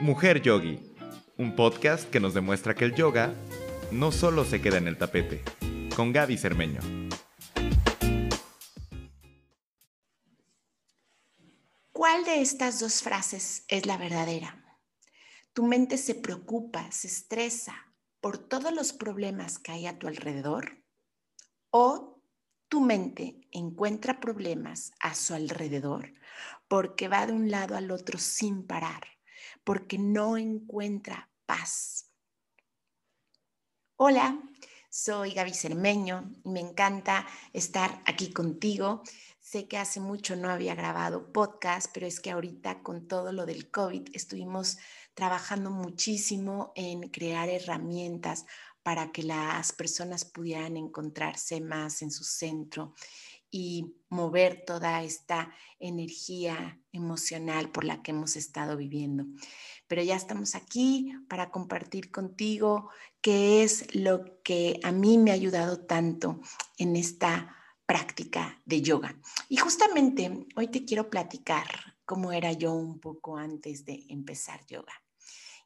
Mujer Yogi, un podcast que nos demuestra que el yoga no solo se queda en el tapete, con Gaby Cermeño. ¿Cuál de estas dos frases es la verdadera? Tu mente se preocupa, se estresa por todos los problemas que hay a tu alrededor o tu mente encuentra problemas a su alrededor porque va de un lado al otro sin parar porque no encuentra paz. Hola, soy Gaby Cermeño y me encanta estar aquí contigo. Sé que hace mucho no había grabado podcast, pero es que ahorita con todo lo del COVID estuvimos trabajando muchísimo en crear herramientas para que las personas pudieran encontrarse más en su centro y mover toda esta energía emocional por la que hemos estado viviendo. Pero ya estamos aquí para compartir contigo qué es lo que a mí me ha ayudado tanto en esta práctica de yoga. Y justamente hoy te quiero platicar cómo era yo un poco antes de empezar yoga.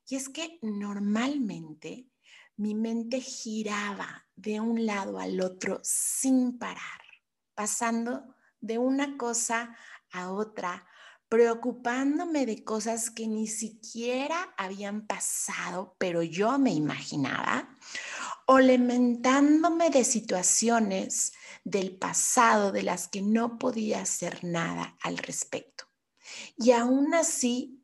Y es que normalmente mi mente giraba de un lado al otro sin parar pasando de una cosa a otra, preocupándome de cosas que ni siquiera habían pasado, pero yo me imaginaba, o lamentándome de situaciones del pasado de las que no podía hacer nada al respecto. Y aún así,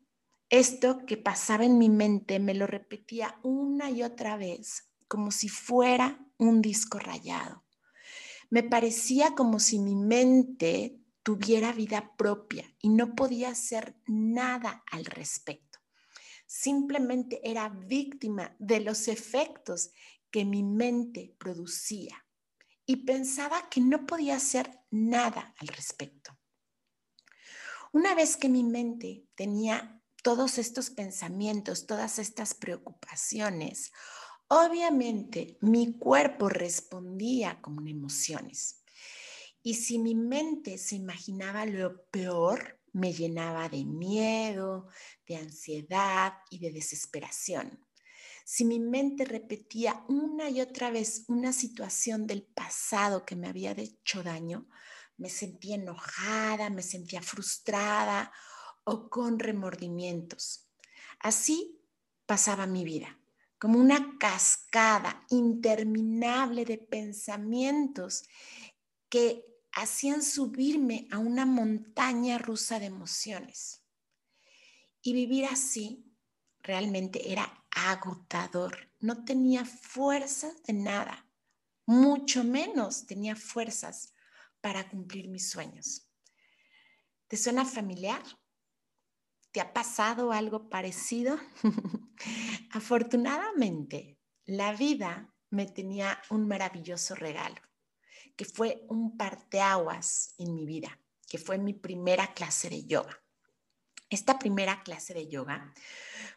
esto que pasaba en mi mente me lo repetía una y otra vez, como si fuera un disco rayado me parecía como si mi mente tuviera vida propia y no podía hacer nada al respecto. Simplemente era víctima de los efectos que mi mente producía y pensaba que no podía hacer nada al respecto. Una vez que mi mente tenía todos estos pensamientos, todas estas preocupaciones, Obviamente, mi cuerpo respondía con emociones. Y si mi mente se imaginaba lo peor, me llenaba de miedo, de ansiedad y de desesperación. Si mi mente repetía una y otra vez una situación del pasado que me había hecho daño, me sentía enojada, me sentía frustrada o con remordimientos. Así pasaba mi vida como una cascada interminable de pensamientos que hacían subirme a una montaña rusa de emociones. Y vivir así realmente era agotador. No tenía fuerzas de nada, mucho menos tenía fuerzas para cumplir mis sueños. ¿Te suena familiar? ¿Te ha pasado algo parecido? Afortunadamente, la vida me tenía un maravilloso regalo, que fue un parteaguas en mi vida, que fue mi primera clase de yoga. Esta primera clase de yoga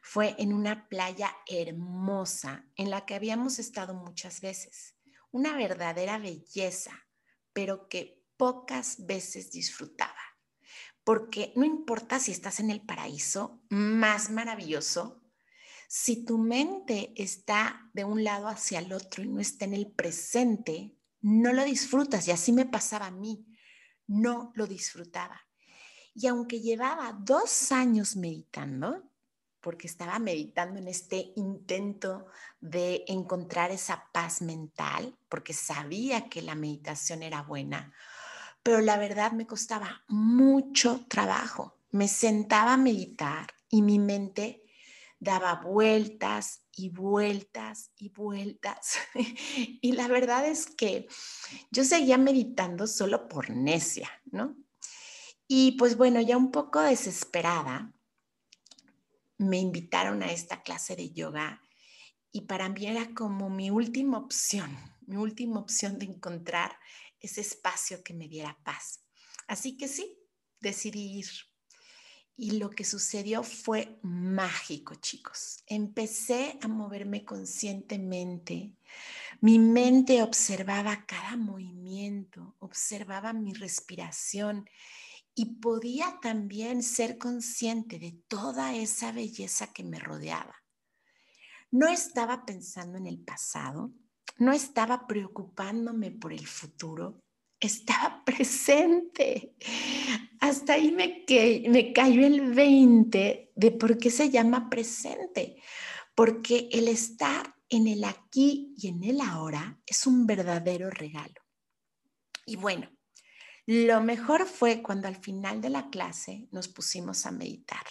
fue en una playa hermosa en la que habíamos estado muchas veces. Una verdadera belleza, pero que pocas veces disfrutaba porque no importa si estás en el paraíso más maravilloso, si tu mente está de un lado hacia el otro y no está en el presente, no lo disfrutas. Y así me pasaba a mí, no lo disfrutaba. Y aunque llevaba dos años meditando, porque estaba meditando en este intento de encontrar esa paz mental, porque sabía que la meditación era buena, pero la verdad me costaba mucho trabajo. Me sentaba a meditar y mi mente daba vueltas y vueltas y vueltas. y la verdad es que yo seguía meditando solo por necia, ¿no? Y pues bueno, ya un poco desesperada, me invitaron a esta clase de yoga y para mí era como mi última opción, mi última opción de encontrar ese espacio que me diera paz. Así que sí, decidí ir. Y lo que sucedió fue mágico, chicos. Empecé a moverme conscientemente. Mi mente observaba cada movimiento, observaba mi respiración y podía también ser consciente de toda esa belleza que me rodeaba. No estaba pensando en el pasado, no estaba preocupándome por el futuro, estaba presente. Hasta ahí me, me cayó el 20 de por qué se llama presente, porque el estar en el aquí y en el ahora es un verdadero regalo. Y bueno, lo mejor fue cuando al final de la clase nos pusimos a meditar.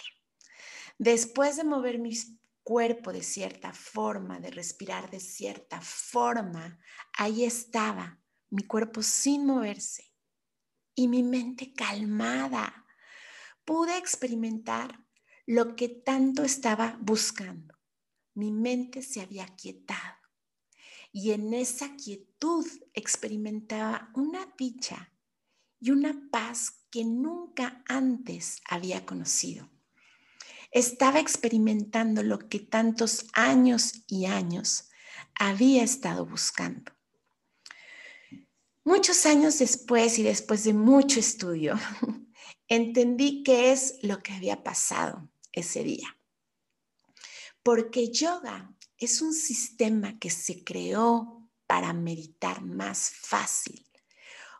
Después de mover mi cuerpo de cierta forma, de respirar de cierta forma, ahí estaba mi cuerpo sin moverse y mi mente calmada. Pude experimentar lo que tanto estaba buscando. Mi mente se había quietado y en esa quietud experimentaba una dicha y una paz que nunca antes había conocido. Estaba experimentando lo que tantos años y años había estado buscando. Muchos años después y después de mucho estudio, entendí qué es lo que había pasado ese día. Porque yoga es un sistema que se creó para meditar más fácil,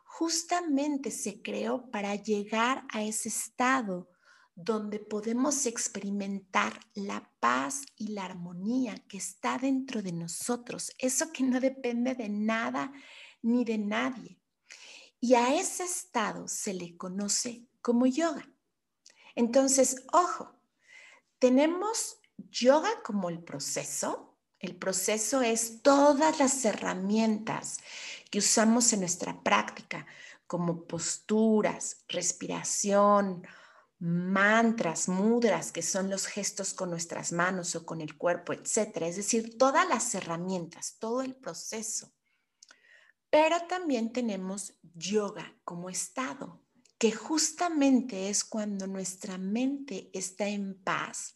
justamente se creó para llegar a ese estado donde podemos experimentar la paz y la armonía que está dentro de nosotros, eso que no depende de nada ni de nadie. Y a ese estado se le conoce como yoga. Entonces, ojo, tenemos yoga como el proceso. El proceso es todas las herramientas que usamos en nuestra práctica, como posturas, respiración, mantras, mudras, que son los gestos con nuestras manos o con el cuerpo, etcétera. Es decir, todas las herramientas, todo el proceso. Pero también tenemos yoga como estado, que justamente es cuando nuestra mente está en paz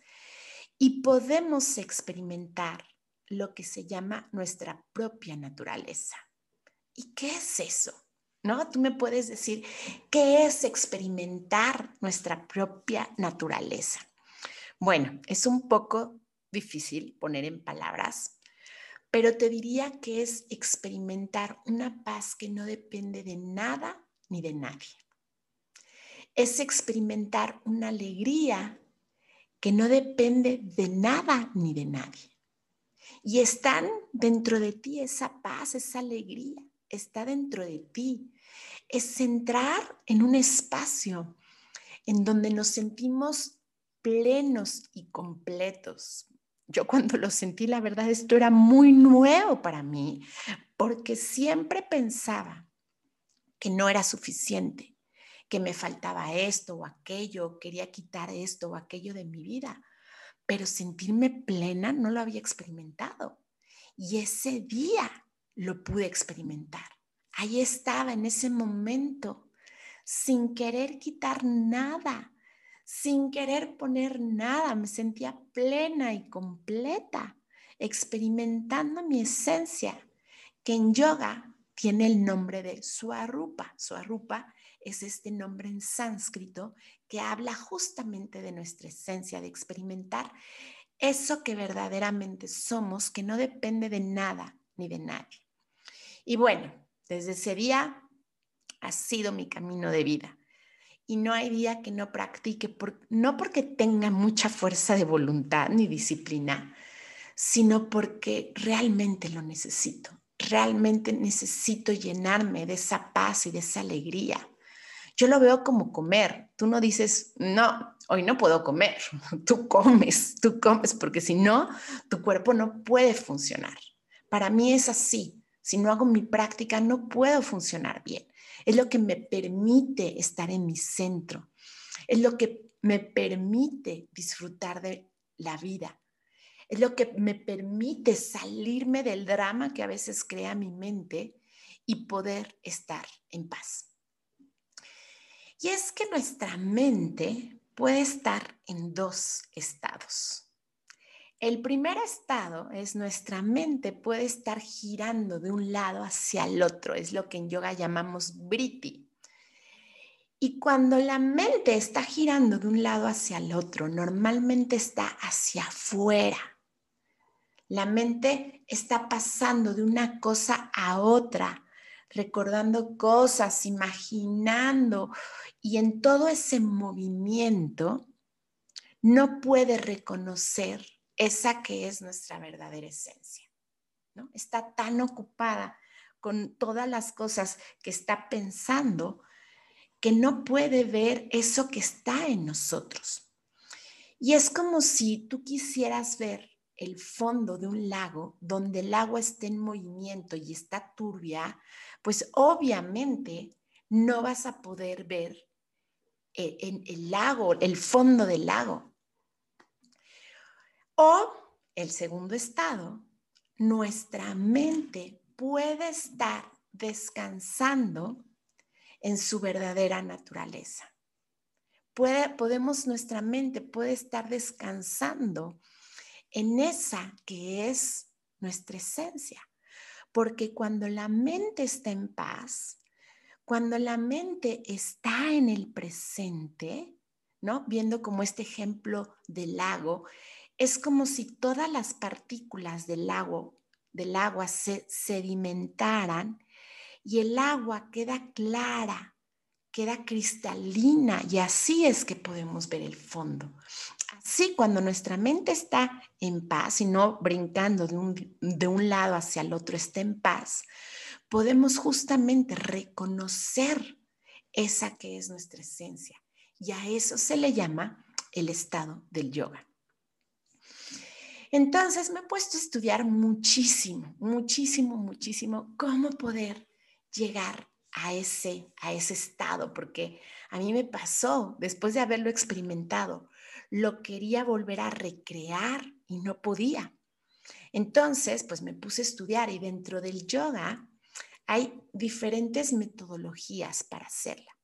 y podemos experimentar lo que se llama nuestra propia naturaleza. ¿Y qué es eso? ¿No? Tú me puedes decir, ¿qué es experimentar nuestra propia naturaleza? Bueno, es un poco difícil poner en palabras, pero te diría que es experimentar una paz que no depende de nada ni de nadie. Es experimentar una alegría que no depende de nada ni de nadie. Y están dentro de ti esa paz, esa alegría está dentro de ti. Es entrar en un espacio en donde nos sentimos plenos y completos. Yo cuando lo sentí, la verdad, esto era muy nuevo para mí, porque siempre pensaba que no era suficiente, que me faltaba esto o aquello, quería quitar esto o aquello de mi vida, pero sentirme plena no lo había experimentado. Y ese día lo pude experimentar. Ahí estaba en ese momento, sin querer quitar nada, sin querer poner nada. Me sentía plena y completa, experimentando mi esencia, que en yoga tiene el nombre de Swarupa. Swarupa es este nombre en sánscrito que habla justamente de nuestra esencia, de experimentar eso que verdaderamente somos, que no depende de nada ni de nadie. Y bueno, desde ese día ha sido mi camino de vida. Y no hay día que no practique, no porque tenga mucha fuerza de voluntad ni disciplina, sino porque realmente lo necesito. Realmente necesito llenarme de esa paz y de esa alegría. Yo lo veo como comer. Tú no dices, no, hoy no puedo comer. Tú comes, tú comes, porque si no, tu cuerpo no puede funcionar. Para mí es así. Si no hago mi práctica, no puedo funcionar bien. Es lo que me permite estar en mi centro. Es lo que me permite disfrutar de la vida. Es lo que me permite salirme del drama que a veces crea mi mente y poder estar en paz. Y es que nuestra mente puede estar en dos estados. El primer estado es nuestra mente puede estar girando de un lado hacia el otro, es lo que en yoga llamamos briti. Y cuando la mente está girando de un lado hacia el otro, normalmente está hacia afuera. La mente está pasando de una cosa a otra, recordando cosas, imaginando, y en todo ese movimiento no puede reconocer esa que es nuestra verdadera esencia. ¿no? Está tan ocupada con todas las cosas que está pensando que no puede ver eso que está en nosotros. Y es como si tú quisieras ver el fondo de un lago donde el agua está en movimiento y está turbia, pues obviamente no vas a poder ver eh, el lago, el fondo del lago. O el segundo estado, nuestra mente puede estar descansando en su verdadera naturaleza. Puede, podemos, nuestra mente puede estar descansando en esa que es nuestra esencia. Porque cuando la mente está en paz, cuando la mente está en el presente, ¿no? Viendo como este ejemplo del lago, es como si todas las partículas del agua, del agua se sedimentaran y el agua queda clara, queda cristalina y así es que podemos ver el fondo. Así cuando nuestra mente está en paz y no brincando de un, de un lado hacia el otro, está en paz, podemos justamente reconocer esa que es nuestra esencia. Y a eso se le llama el estado del yoga. Entonces me he puesto a estudiar muchísimo, muchísimo, muchísimo cómo poder llegar a ese, a ese estado, porque a mí me pasó, después de haberlo experimentado, lo quería volver a recrear y no podía. Entonces, pues me puse a estudiar y dentro del yoga hay diferentes metodologías para hacerla.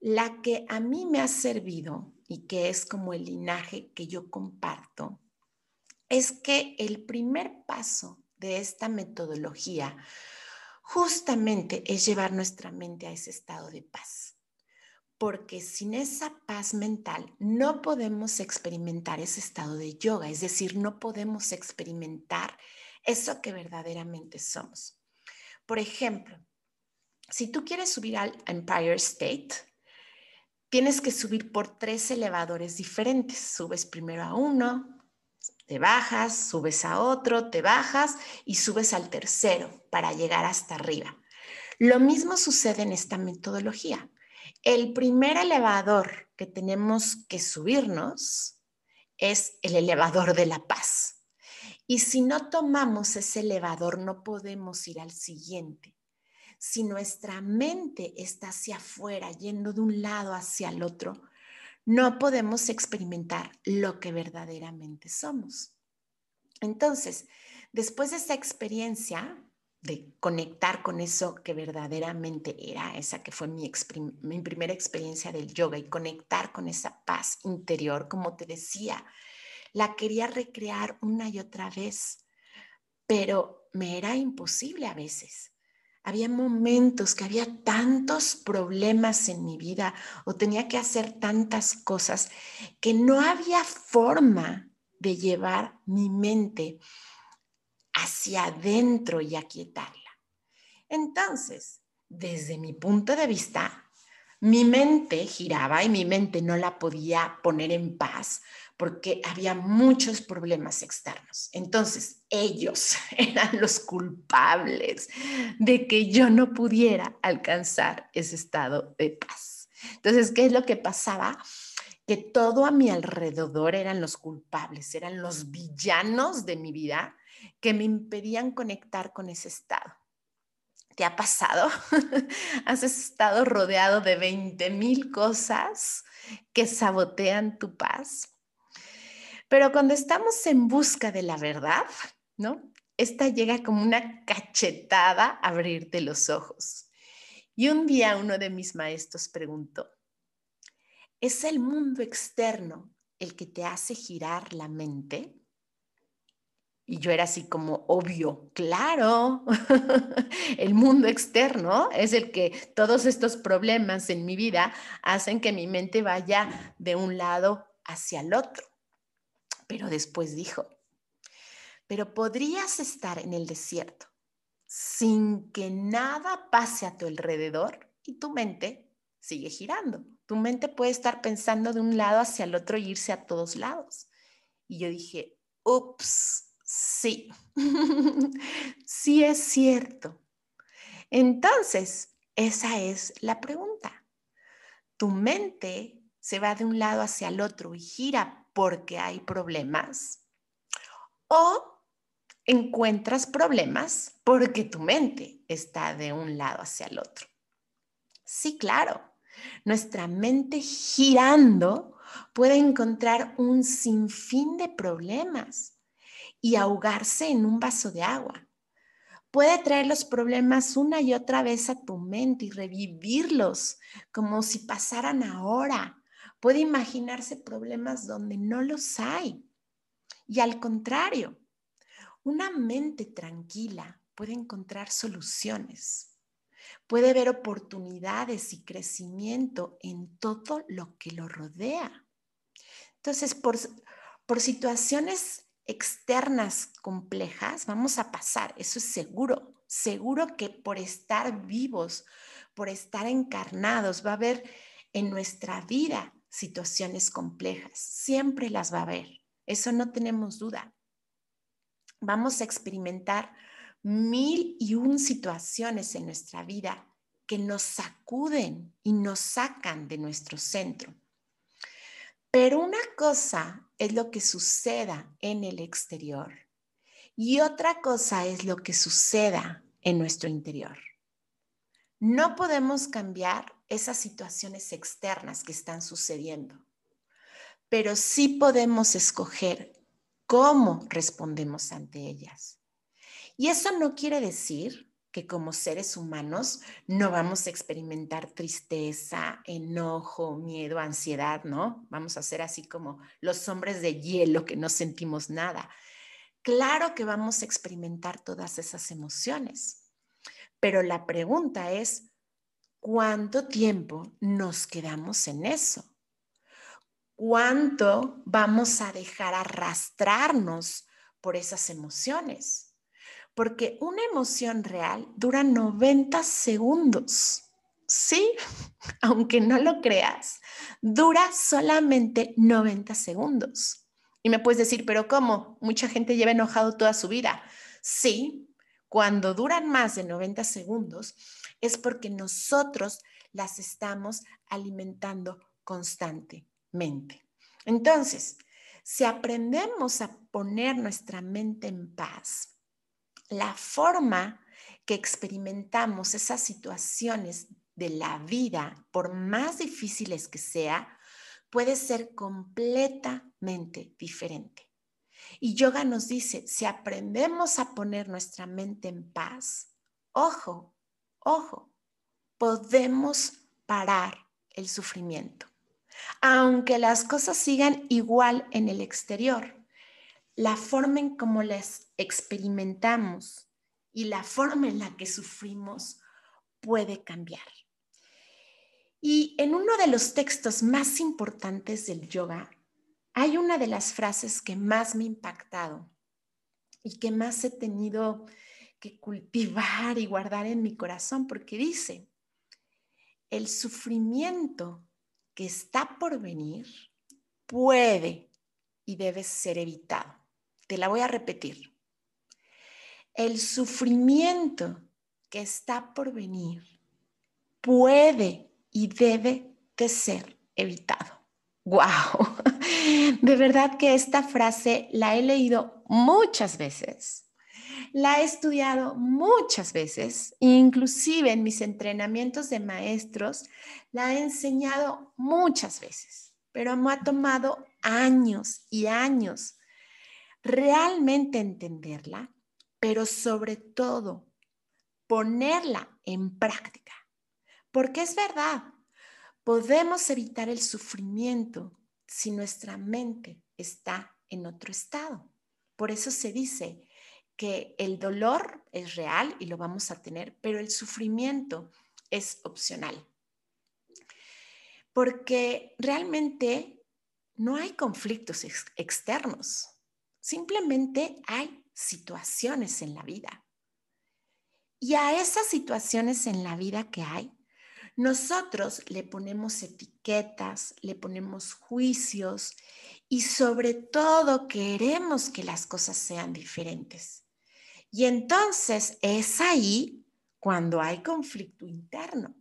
La que a mí me ha servido y que es como el linaje que yo comparto, es que el primer paso de esta metodología justamente es llevar nuestra mente a ese estado de paz. Porque sin esa paz mental no podemos experimentar ese estado de yoga, es decir, no podemos experimentar eso que verdaderamente somos. Por ejemplo, si tú quieres subir al Empire State, tienes que subir por tres elevadores diferentes. Subes primero a uno, te bajas, subes a otro, te bajas y subes al tercero para llegar hasta arriba. Lo mismo sucede en esta metodología. El primer elevador que tenemos que subirnos es el elevador de la paz. Y si no tomamos ese elevador, no podemos ir al siguiente. Si nuestra mente está hacia afuera, yendo de un lado hacia el otro, no podemos experimentar lo que verdaderamente somos. Entonces, después de esa experiencia de conectar con eso que verdaderamente era, esa que fue mi, mi, primera experiencia del yoga y conectar con esa paz interior, como te decía, la quería recrear una y otra vez, pero me era imposible a veces. Había momentos que había tantos problemas en mi vida o tenía que hacer tantas cosas que no había forma de llevar mi mente hacia adentro y aquietarla. Entonces, desde mi punto de vista, mi mente giraba y mi mente no la podía poner en paz porque había muchos problemas externos. Entonces, ellos eran los culpables de que yo no pudiera alcanzar ese estado de paz. Entonces, ¿qué es lo que pasaba? Que todo a mi alrededor eran los culpables, eran los villanos de mi vida que me impedían conectar con ese estado. ¿Te ha pasado? ¿Has estado rodeado de 20 mil cosas que sabotean tu paz? Pero cuando estamos en busca de la verdad, ¿no? Esta llega como una cachetada a abrirte los ojos. Y un día uno de mis maestros preguntó, ¿es el mundo externo el que te hace girar la mente? Y yo era así como, obvio, claro, el mundo externo es el que todos estos problemas en mi vida hacen que mi mente vaya de un lado hacia el otro. Pero después dijo, pero podrías estar en el desierto sin que nada pase a tu alrededor y tu mente sigue girando. Tu mente puede estar pensando de un lado hacia el otro e irse a todos lados. Y yo dije, ups, sí, sí es cierto. Entonces, esa es la pregunta. ¿Tu mente se va de un lado hacia el otro y gira porque hay problemas? ¿O encuentras problemas porque tu mente está de un lado hacia el otro? Sí, claro. Nuestra mente girando puede encontrar un sinfín de problemas y ahogarse en un vaso de agua. Puede traer los problemas una y otra vez a tu mente y revivirlos como si pasaran ahora. Puede imaginarse problemas donde no los hay. Y al contrario, una mente tranquila puede encontrar soluciones. Puede ver oportunidades y crecimiento en todo lo que lo rodea. Entonces, por, por situaciones externas complejas vamos a pasar, eso es seguro, seguro que por estar vivos, por estar encarnados, va a haber en nuestra vida situaciones complejas, siempre las va a haber, eso no tenemos duda. Vamos a experimentar mil y un situaciones en nuestra vida que nos sacuden y nos sacan de nuestro centro. Pero una cosa es lo que suceda en el exterior y otra cosa es lo que suceda en nuestro interior. No podemos cambiar esas situaciones externas que están sucediendo, pero sí podemos escoger cómo respondemos ante ellas. Y eso no quiere decir que como seres humanos no vamos a experimentar tristeza, enojo, miedo, ansiedad, ¿no? Vamos a ser así como los hombres de hielo que no sentimos nada. Claro que vamos a experimentar todas esas emociones, pero la pregunta es, ¿cuánto tiempo nos quedamos en eso? ¿Cuánto vamos a dejar arrastrarnos por esas emociones? porque una emoción real dura 90 segundos. Sí, aunque no lo creas, dura solamente 90 segundos. Y me puedes decir, pero ¿cómo? Mucha gente lleva enojado toda su vida. Sí, cuando duran más de 90 segundos es porque nosotros las estamos alimentando constantemente. Entonces, si aprendemos a poner nuestra mente en paz, la forma que experimentamos esas situaciones de la vida, por más difíciles que sea, puede ser completamente diferente. Y yoga nos dice, si aprendemos a poner nuestra mente en paz, ojo, ojo, podemos parar el sufrimiento. Aunque las cosas sigan igual en el exterior, la forma en cómo las experimentamos y la forma en la que sufrimos puede cambiar. Y en uno de los textos más importantes del yoga, hay una de las frases que más me ha impactado y que más he tenido cultivar y guardar en mi corazón, porque dice, el sufrimiento que está por venir puede y debe ser evitado. Te la voy a repetir. El sufrimiento que está por venir puede y debe de ser evitado. ¡Wow! De verdad que esta frase la he leído muchas veces, la he estudiado muchas veces, inclusive en mis entrenamientos de maestros la he enseñado muchas veces, pero me ha tomado años y años realmente entenderla, pero sobre todo ponerla en práctica. Porque es verdad, podemos evitar el sufrimiento si nuestra mente está en otro estado. Por eso se dice que el dolor es real y lo vamos a tener, pero el sufrimiento es opcional. Porque realmente no hay conflictos externos, simplemente hay situaciones en la vida. Y a esas situaciones en la vida que hay, nosotros le ponemos etiquetas, le ponemos juicios y sobre todo queremos que las cosas sean diferentes. Y entonces es ahí cuando hay conflicto interno.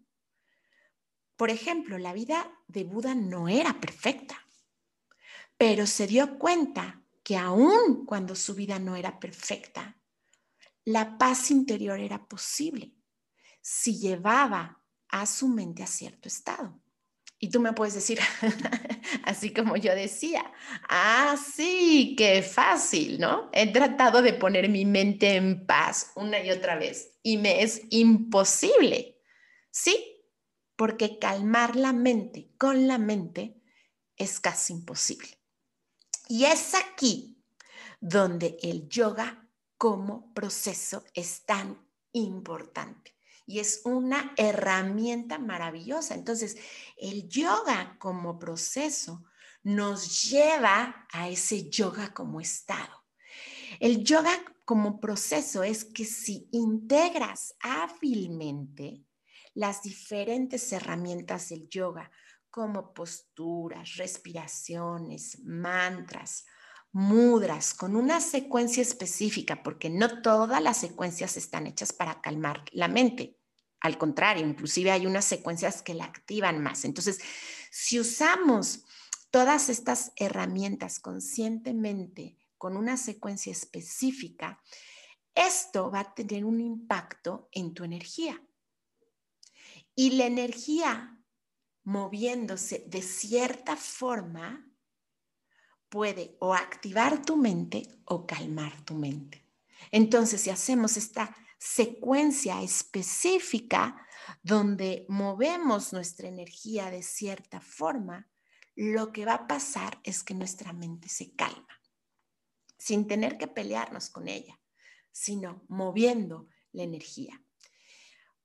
Por ejemplo, la vida de Buda no era perfecta, pero se dio cuenta que aún cuando su vida no era perfecta, la paz interior era posible si llevaba a su mente a cierto estado. Y tú me puedes decir, así como yo decía, ah, sí, qué fácil, ¿no? He tratado de poner mi mente en paz una y otra vez y me es imposible. Sí, porque calmar la mente con la mente es casi imposible. Y es aquí donde el yoga como proceso es tan importante y es una herramienta maravillosa. Entonces, el yoga como proceso nos lleva a ese yoga como estado. El yoga como proceso es que si integras hábilmente las diferentes herramientas del yoga, como posturas, respiraciones, mantras, mudras, con una secuencia específica, porque no todas las secuencias están hechas para calmar la mente. Al contrario, inclusive hay unas secuencias que la activan más. Entonces, si usamos todas estas herramientas conscientemente con una secuencia específica, esto va a tener un impacto en tu energía. Y la energía moviéndose de cierta forma puede o activar tu mente o calmar tu mente. Entonces, si hacemos esta secuencia específica donde movemos nuestra energía de cierta forma, lo que va a pasar es que nuestra mente se calma, sin tener que pelearnos con ella, sino moviendo la energía.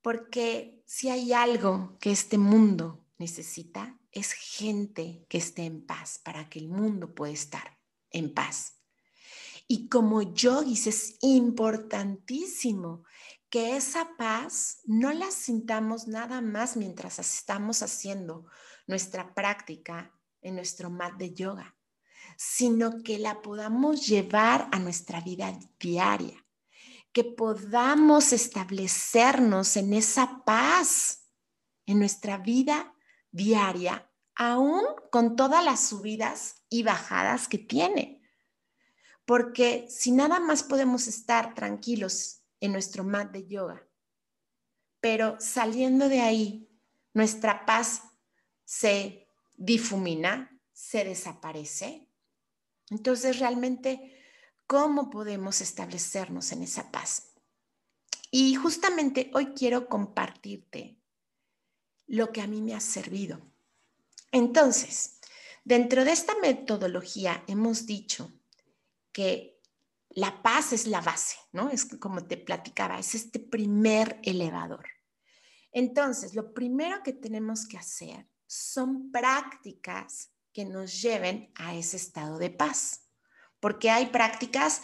Porque si hay algo que este mundo necesita, es gente que esté en paz para que el mundo pueda estar en paz. Y como yogis es importantísimo que esa paz no la sintamos nada más mientras estamos haciendo nuestra práctica en nuestro mat de yoga, sino que la podamos llevar a nuestra vida diaria, que podamos establecernos en esa paz en nuestra vida diaria, aún con todas las subidas y bajadas que tiene. Porque si nada más podemos estar tranquilos en nuestro mat de yoga, pero saliendo de ahí, nuestra paz se difumina, se desaparece. Entonces, realmente, ¿cómo podemos establecernos en esa paz? Y justamente hoy quiero compartirte lo que a mí me ha servido. Entonces, dentro de esta metodología hemos dicho que la paz es la base, ¿no? Es como te platicaba, es este primer elevador. Entonces, lo primero que tenemos que hacer son prácticas que nos lleven a ese estado de paz, porque hay prácticas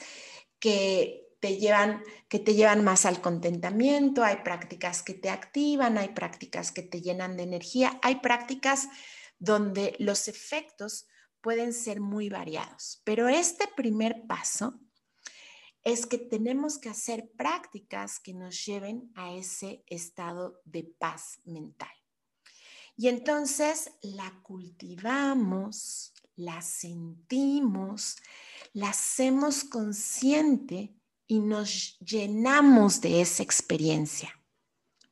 que te llevan, que te llevan más al contentamiento, hay prácticas que te activan, hay prácticas que te llenan de energía, hay prácticas donde los efectos pueden ser muy variados. Pero este primer paso es que tenemos que hacer prácticas que nos lleven a ese estado de paz mental. Y entonces la cultivamos, la sentimos, la hacemos consciente y nos llenamos de esa experiencia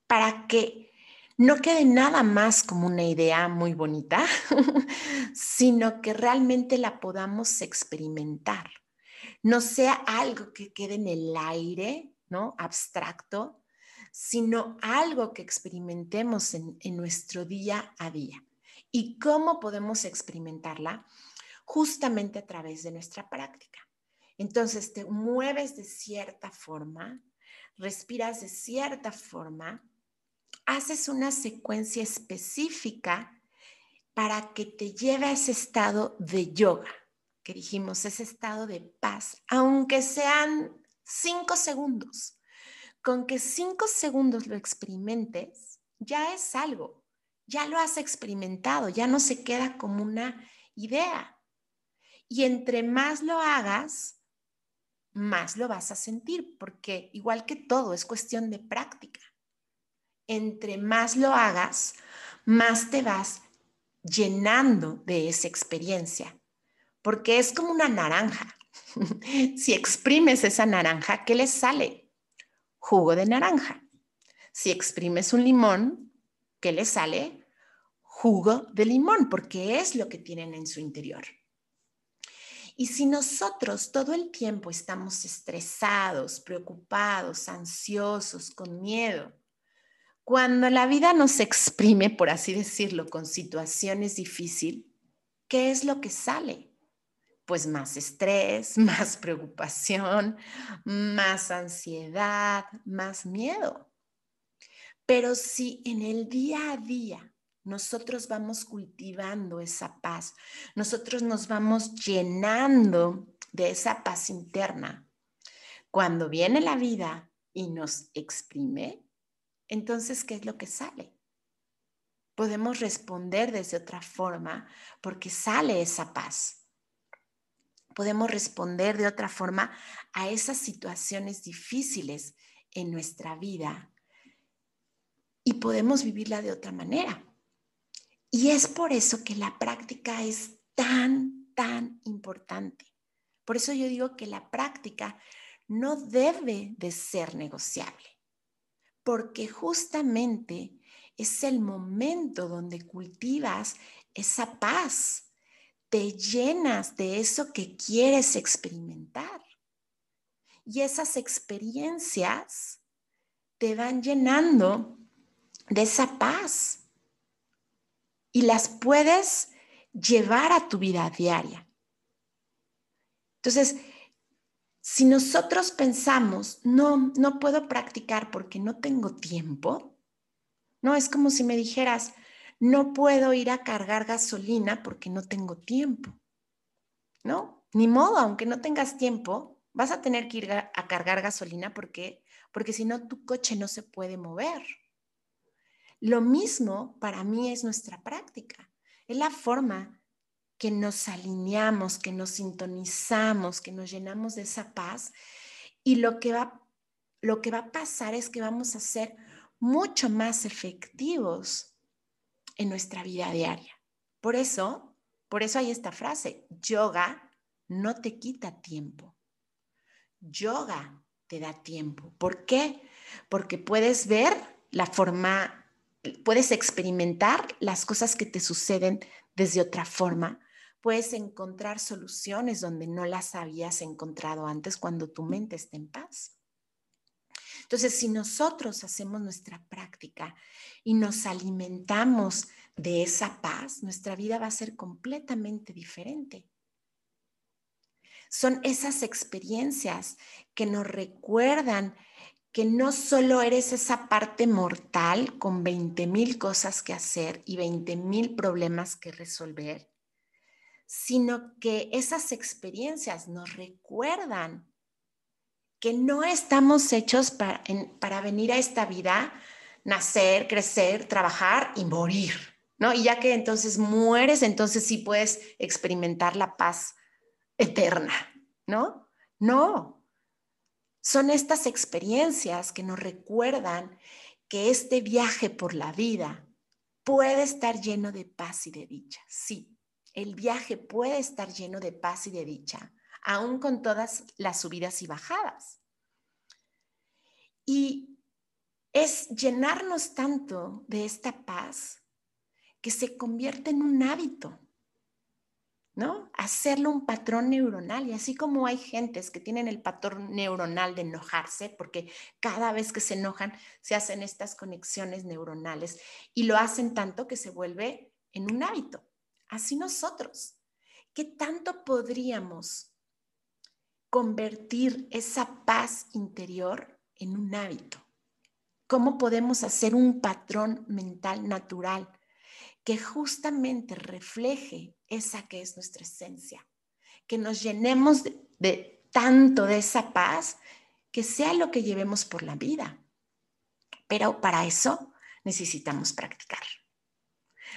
para que no quede nada más como una idea muy bonita, sino que realmente la podamos experimentar. No sea algo que quede en el aire, ¿no? Abstracto, sino algo que experimentemos en, en nuestro día a día. ¿Y cómo podemos experimentarla? Justamente a través de nuestra práctica. Entonces te mueves de cierta forma, respiras de cierta forma, haces una secuencia específica para que te lleve a ese estado de yoga, que dijimos, ese estado de paz, aunque sean cinco segundos. Con que cinco segundos lo experimentes, ya es algo, ya lo has experimentado, ya no se queda como una idea. Y entre más lo hagas, más lo vas a sentir, porque igual que todo, es cuestión de práctica. Entre más lo hagas, más te vas llenando de esa experiencia, porque es como una naranja. si exprimes esa naranja, ¿qué le sale? Jugo de naranja. Si exprimes un limón, ¿qué le sale? Jugo de limón, porque es lo que tienen en su interior. Y si nosotros todo el tiempo estamos estresados, preocupados, ansiosos, con miedo, cuando la vida nos exprime, por así decirlo, con situaciones difíciles, ¿qué es lo que sale? Pues más estrés, más preocupación, más ansiedad, más miedo. Pero si en el día a día nosotros vamos cultivando esa paz, nosotros nos vamos llenando de esa paz interna. Cuando viene la vida y nos exprime, entonces, ¿qué es lo que sale? Podemos responder desde otra forma porque sale esa paz. Podemos responder de otra forma a esas situaciones difíciles en nuestra vida y podemos vivirla de otra manera. Y es por eso que la práctica es tan, tan importante. Por eso yo digo que la práctica no debe de ser negociable, porque justamente es el momento donde cultivas esa paz, te llenas de eso que quieres experimentar. Y esas experiencias te van llenando de esa paz y las puedes llevar a tu vida diaria. Entonces, si nosotros pensamos, no, no puedo practicar porque no tengo tiempo, no es como si me dijeras, no puedo ir a cargar gasolina porque no tengo tiempo. ¿No? Ni modo, aunque no tengas tiempo, vas a tener que ir a, cargar gasolina porque porque si no tu coche no se puede mover. Lo mismo para mí es nuestra práctica. Es la forma que nos alineamos, que nos sintonizamos, que nos llenamos de esa paz. Y lo que va, lo que va a pasar es que vamos a ser mucho más efectivos en nuestra vida diaria. Por eso, por eso hay esta frase, yoga no te quita tiempo. Yoga te da tiempo. ¿Por qué? Porque puedes ver la forma puedes experimentar las cosas que te suceden desde otra forma, puedes encontrar soluciones donde no las habías encontrado antes cuando tu mente está en paz. Entonces, si nosotros hacemos nuestra práctica y nos alimentamos de esa paz, nuestra vida va a ser completamente diferente. Son esas experiencias que nos recuerdan que no solo eres esa parte mortal con 20 mil cosas que hacer y 20 mil problemas que resolver, sino que esas experiencias nos recuerdan que no estamos hechos para, para venir a esta vida, nacer, crecer, trabajar y morir, ¿no? Y ya que entonces mueres, entonces sí puedes experimentar la paz eterna, ¿no? No, son estas experiencias que nos recuerdan que este viaje por la vida puede estar lleno de paz y de dicha. Sí, el viaje puede estar lleno de paz y de dicha, aún con todas las subidas y bajadas. Y es llenarnos tanto de esta paz que se convierte en un hábito. ¿No? Hacerlo un patrón neuronal. Y así como hay gentes que tienen el patrón neuronal de enojarse, porque cada vez que se enojan se hacen estas conexiones neuronales y lo hacen tanto que se vuelve en un hábito. Así nosotros. ¿Qué tanto podríamos convertir esa paz interior en un hábito? ¿Cómo podemos hacer un patrón mental natural que justamente refleje esa que es nuestra esencia? Que nos llenemos de, tanto de esa paz que sea lo que llevemos por la vida. Pero para eso necesitamos practicar.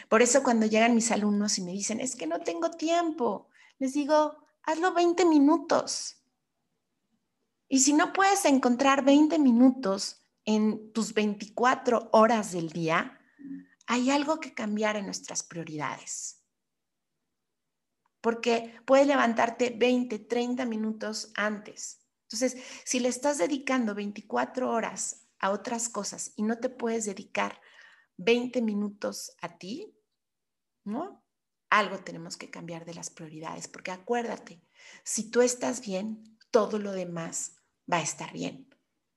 Por eso cuando llegan mis alumnos y me dicen, es que no tengo tiempo, les digo, hazlo 20 minutos. Y si no puedes encontrar 20 minutos en tus 24 horas del día, hay algo que cambiar en nuestras prioridades. Porque puedes levantarte 20, 30 minutos antes. Entonces, si le estás dedicando 24 horas a otras cosas y no te puedes dedicar 20 minutos a ti, ¿no? Algo tenemos que cambiar de las prioridades, porque acuérdate, si tú estás bien, todo lo demás va a estar bien.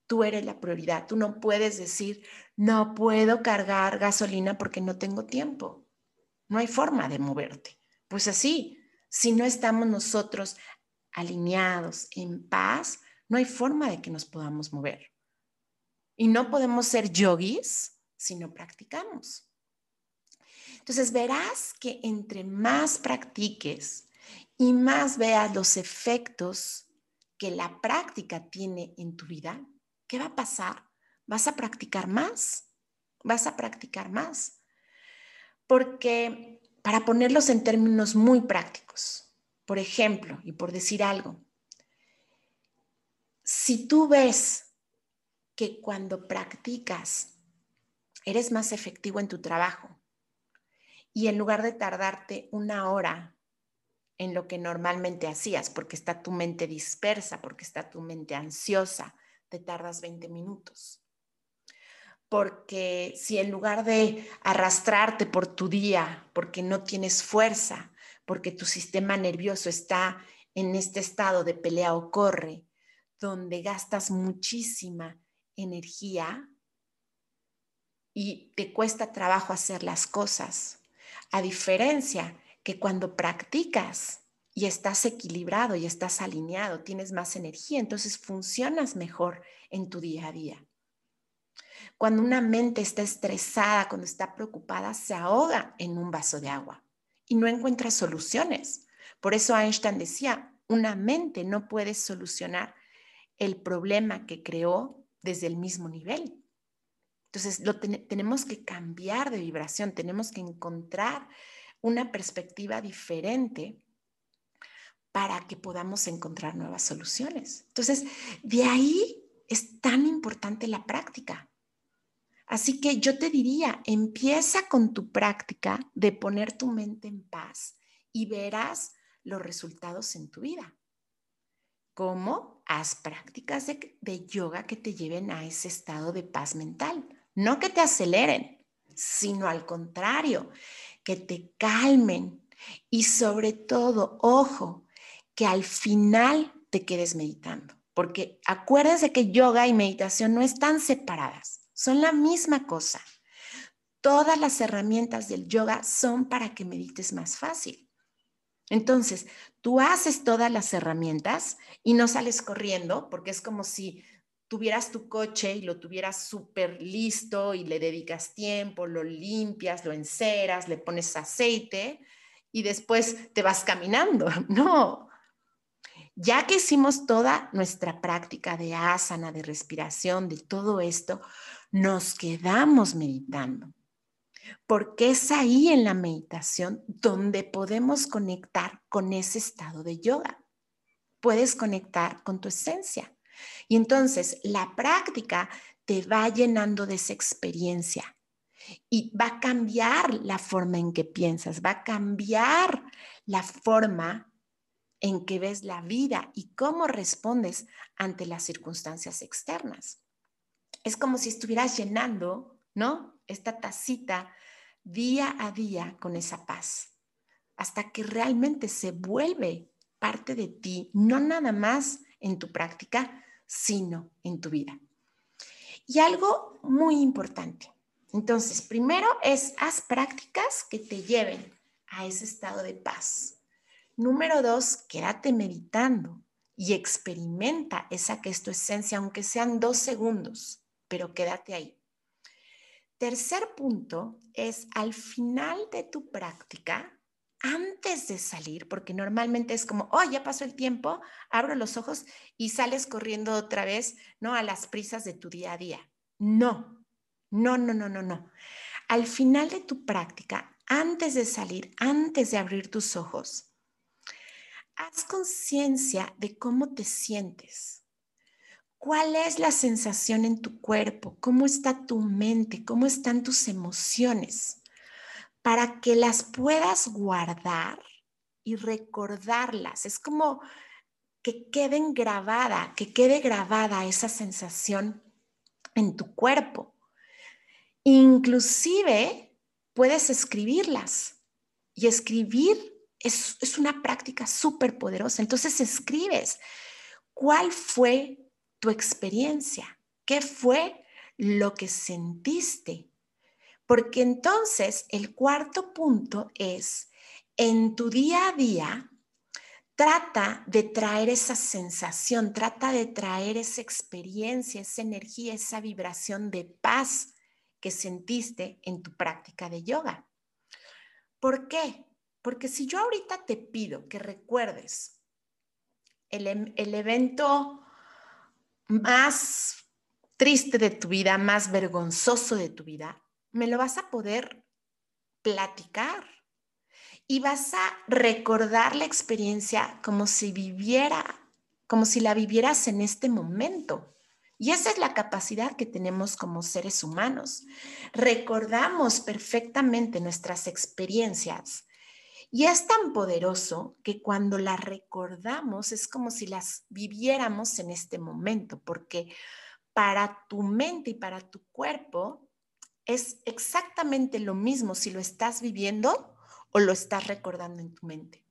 Tú eres la prioridad. Tú no puedes decir, no puedo cargar gasolina porque no tengo tiempo. No hay forma de moverte. Pues así, si no estamos nosotros alineados, en paz, no hay forma de que nos podamos mover. Y no podemos ser yogis si no practicamos. Entonces verás que entre más practiques y más veas los efectos que la práctica tiene en tu vida, ¿qué va a pasar? Vas a practicar más, vas a practicar más. Porque para ponerlos en términos muy prácticos, por ejemplo, y por decir algo, si tú ves que cuando practicas eres más efectivo en tu trabajo y en lugar de tardarte una hora en lo que normalmente hacías, porque está tu mente dispersa, porque está tu mente ansiosa, te tardas 20 minutos. Porque si en lugar de arrastrarte por tu día, porque no tienes fuerza, porque tu sistema nervioso está en este estado de pelea o corre, donde gastas muchísima energía, y te cuesta trabajo hacer las cosas. A diferencia que cuando practicas y estás equilibrado y estás alineado, tienes más energía, entonces funcionas mejor en tu día a día. Cuando una mente está estresada, cuando está preocupada, se ahoga en un vaso de agua y no encuentra soluciones. Por eso Einstein decía, una mente no puede solucionar el problema que creó desde el mismo nivel. Entonces, lo tenemos que cambiar de vibración, tenemos que encontrar una perspectiva diferente para que podamos encontrar nuevas soluciones. Entonces, de ahí es tan importante la práctica. Así que yo te diría, empieza con tu práctica de poner tu mente en paz y verás los resultados en tu vida. ¿Cómo? Haz prácticas de, de yoga que te lleven a ese estado de paz mental no que te aceleren, sino al contrario, que te calmen y sobre todo, ojo, que al final te quedes meditando, porque acuérdense que yoga y meditación no están separadas, son la misma cosa. Todas las herramientas del yoga son para que medites más fácil. Entonces, tú haces todas las herramientas y no sales corriendo, porque es como si tuvieras tu coche y lo tuvieras súper listo y le dedicas tiempo, lo limpias, lo enceras, le pones aceite y después te vas caminando. No. Ya que hicimos toda nuestra práctica de asana, de respiración, de todo esto, nos quedamos meditando. Porque es ahí en la meditación donde podemos conectar con ese estado de yoga. Puedes conectar con tu esencia y entonces la práctica te va llenando de esa experiencia y va a cambiar la forma en que piensas, va a cambiar la forma en que ves la vida y cómo respondes ante las circunstancias externas. Es como si estuvieras llenando, ¿no? Esta tacita día a día con esa paz, hasta que realmente se vuelve parte de ti, no nada más en tu práctica, sino en tu vida. Y algo muy importante. Entonces, primero es haz prácticas que te lleven a ese estado de paz. Número dos, quédate meditando y experimenta esa que es tu esencia, aunque sean dos segundos, pero quédate ahí. Tercer punto es al final de tu práctica, antes de salir, porque normalmente es como, oh, ya pasó el tiempo, abro los ojos y sales corriendo otra vez, ¿no? A las prisas de tu día a día. No, no, no, no, no, no. Al final de tu práctica, antes de salir, antes de abrir tus ojos, haz conciencia de cómo te sientes. ¿Cuál es la sensación en tu cuerpo? ¿Cómo está tu mente? ¿Cómo están tus emociones? Para que las puedas guardar y recordarlas. Es como que queden grabada, que quede grabada esa sensación en tu cuerpo. Inclusive puedes escribirlas. Y escribir es, es una práctica súper poderosa. Entonces escribes cuál fue tu experiencia, qué fue lo que sentiste. Porque entonces el cuarto punto es, en tu día a día, trata de traer esa sensación, trata de traer esa experiencia, esa energía, esa vibración de paz que sentiste en tu práctica de yoga. ¿Por qué? Porque si yo ahorita te pido que recuerdes el, em, el evento más triste de tu vida, más vergonzoso de tu vida, me lo vas a poder platicar y vas a recordar la experiencia como si viviera, como si la vivieras en este momento. Y esa es la capacidad que tenemos como seres humanos. Recordamos perfectamente nuestras experiencias y es tan poderoso que cuando las recordamos es como si las viviéramos en este momento, porque para tu mente y para tu cuerpo es exactamente lo mismo si lo estás viviendo o lo estás recordando en tu mente.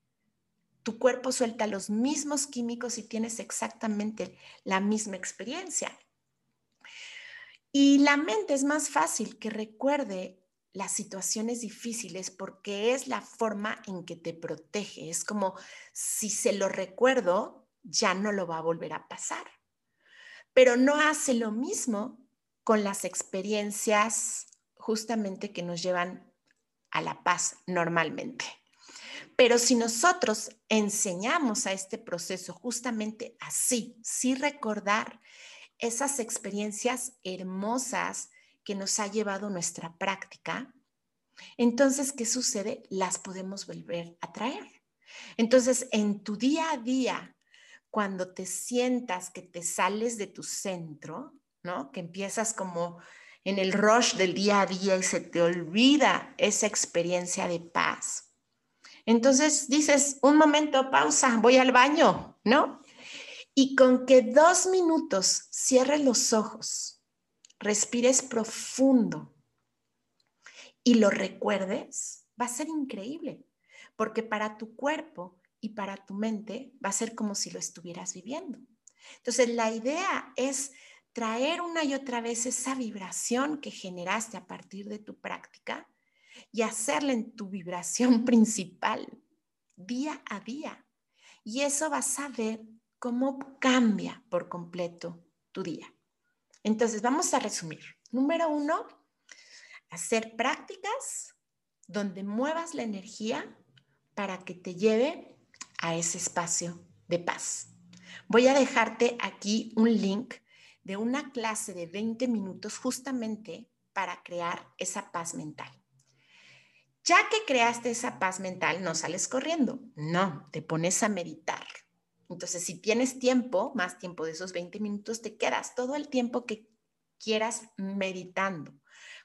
Tu cuerpo suelta los mismos químicos y tienes exactamente la misma experiencia. Y la mente es más fácil que recuerde las situaciones difíciles porque es la forma en que te protege. Es como si se lo recuerdo, ya no lo va a volver a pasar. Pero no hace lo mismo con las experiencias justamente que nos llevan a la paz normalmente. Pero si nosotros enseñamos a este proceso justamente así, sí recordar esas experiencias hermosas que nos ha llevado nuestra práctica, entonces, ¿qué sucede? Las podemos volver a traer. Entonces, en tu día a día, cuando te sientas que te sales de tu centro, ¿no? Que empiezas como en el rush del día a día y se te olvida esa experiencia de paz, entonces dices, un momento, pausa, voy al baño, ¿no? Y con que dos minutos cierres los ojos, respires profundo y lo recuerdes, va a ser increíble, porque para tu cuerpo y para tu mente va a ser como si lo estuvieras viviendo. Entonces, la idea es traer una y otra vez esa vibración que generaste a partir de tu práctica y hacerla en tu vibración principal día a día. Y eso vas a ver cómo cambia por completo tu día. Entonces, vamos a resumir. Número uno, hacer prácticas donde muevas la energía para que te lleve a ese espacio de paz. Voy a dejarte aquí un link de una clase de 20 minutos justamente para crear esa paz mental. Ya que creaste esa paz mental, no sales corriendo, no, te pones a meditar. Entonces, si tienes tiempo, más tiempo de esos 20 minutos, te quedas todo el tiempo que quieras meditando,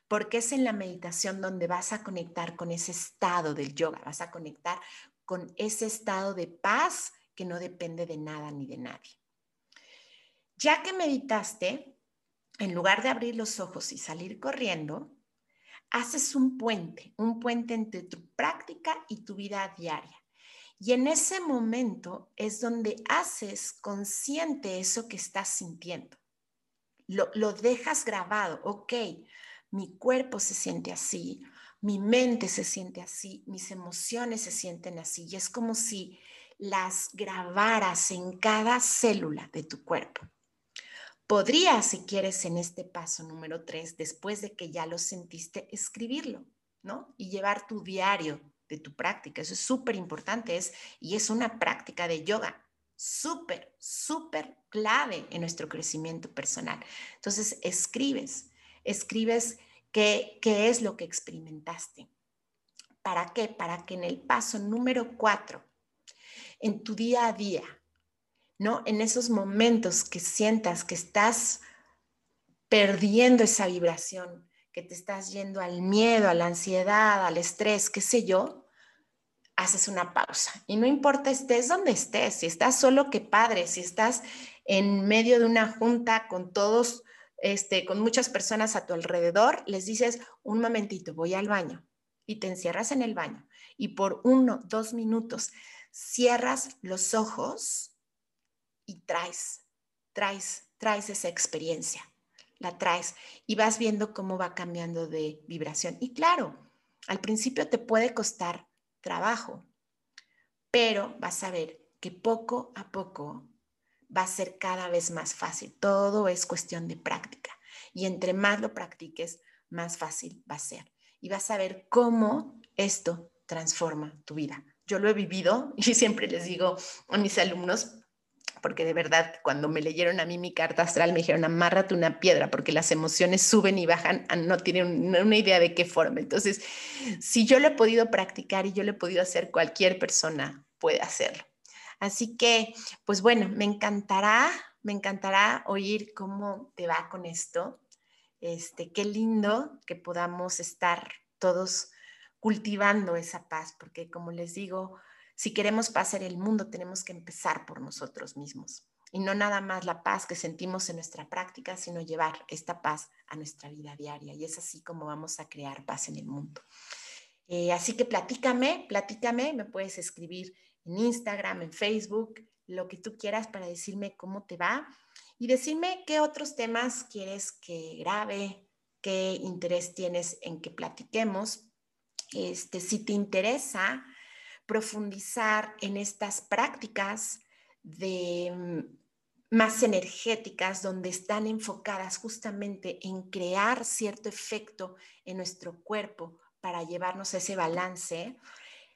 porque es en la meditación donde vas a conectar con ese estado del yoga, vas a conectar con ese estado de paz que no depende de nada ni de nadie. Ya que meditaste, en lugar de abrir los ojos y salir corriendo, haces un puente, un puente entre tu práctica y tu vida diaria. Y en ese momento es donde haces consciente eso que estás sintiendo. Lo, dejas grabado, ok, mi cuerpo se siente así, mi mente se siente así, mis emociones se sienten así. Y es como si las grabaras en cada célula de tu cuerpo. Podrías, si quieres, en este paso número tres, después de que ya lo sentiste, escribirlo, ¿no? Y llevar tu diario de tu práctica. Eso es súper importante es, y es una práctica de yoga súper, súper clave en nuestro crecimiento personal. Entonces, escribes, escribes qué, qué es lo que experimentaste. ¿Para qué? Para que en el paso número cuatro, en tu día a día, ¿no? En esos momentos que sientas que estás perdiendo esa vibración, que te estás yendo al miedo, a la ansiedad, al estrés, qué sé yo, haces una pausa. Y no importa estés donde estés, si estás solo, qué padre, si estás en medio de una junta con todos, este, con muchas personas a tu alrededor, les dices, un momentito, voy al baño y te encierras en el baño y por uno, dos minutos cierras los ojos y traes, traes, traes esa experiencia, la traes y vas viendo cómo va cambiando de vibración. Y claro, al principio te puede costar trabajo, pero vas a ver que poco a poco va a ser cada vez más fácil. Todo es cuestión de práctica. Y entre más lo practiques, más fácil va a ser. Y vas a ver cómo esto transforma tu vida. Yo lo he vivido y siempre les digo a mis alumnos, porque de verdad cuando me leyeron a mí mi carta astral me dijeron, amárrate una piedra, porque las emociones suben y bajan, no tienen una idea de qué forma. Entonces, si yo lo he podido practicar y yo lo he podido hacer, cualquier persona puede hacerlo. Así que, pues bueno, me encantará, me encantará oír cómo te va con esto. Este, qué lindo que podamos estar todos cultivando esa paz, porque como les digo, si queremos paz en el mundo, tenemos que empezar por nosotros mismos. Y no nada más la paz que sentimos en nuestra práctica, sino llevar esta paz a nuestra vida diaria. Y es así como vamos a crear paz en el mundo. Eh, así que platícame, platícame, me puedes escribir en Instagram, en Facebook, lo que tú quieras para decirme cómo te va y decirme qué otros temas quieres que grabe, qué interés tienes en que platiquemos. Este, si te interesa, profundizar en estas prácticas mm, más energéticas, donde están enfocadas justamente en crear cierto efecto en nuestro cuerpo para llevarnos a ese balance.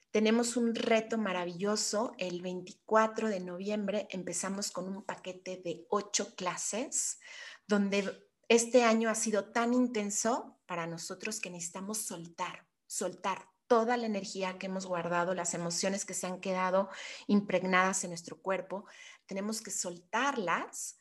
Tenemos un reto maravilloso. El 24 de noviembre empezamos con un paquete de ocho clases, donde este año ha sido tan intenso para nosotros que necesitamos soltar, soltar toda la energía que hemos guardado, las emociones que se han quedado impregnadas en nuestro cuerpo, tenemos que soltarlas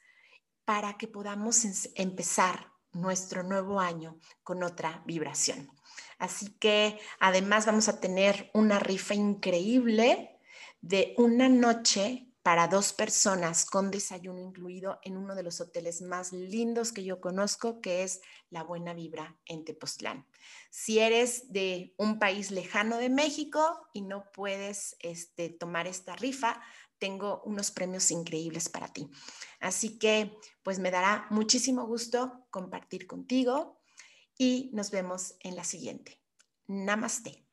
para que podamos empezar nuestro nuevo año con otra vibración. Así que además vamos a tener una rifa increíble de una noche para dos personas con desayuno incluido en uno de los hoteles más lindos que yo conozco, que es La Buena Vibra en Tepoztlán. Si eres de un país lejano de México y no puedes este, tomar esta rifa, tengo unos premios increíbles para ti. Así que pues me dará muchísimo gusto compartir contigo y nos vemos en la siguiente. Namaste.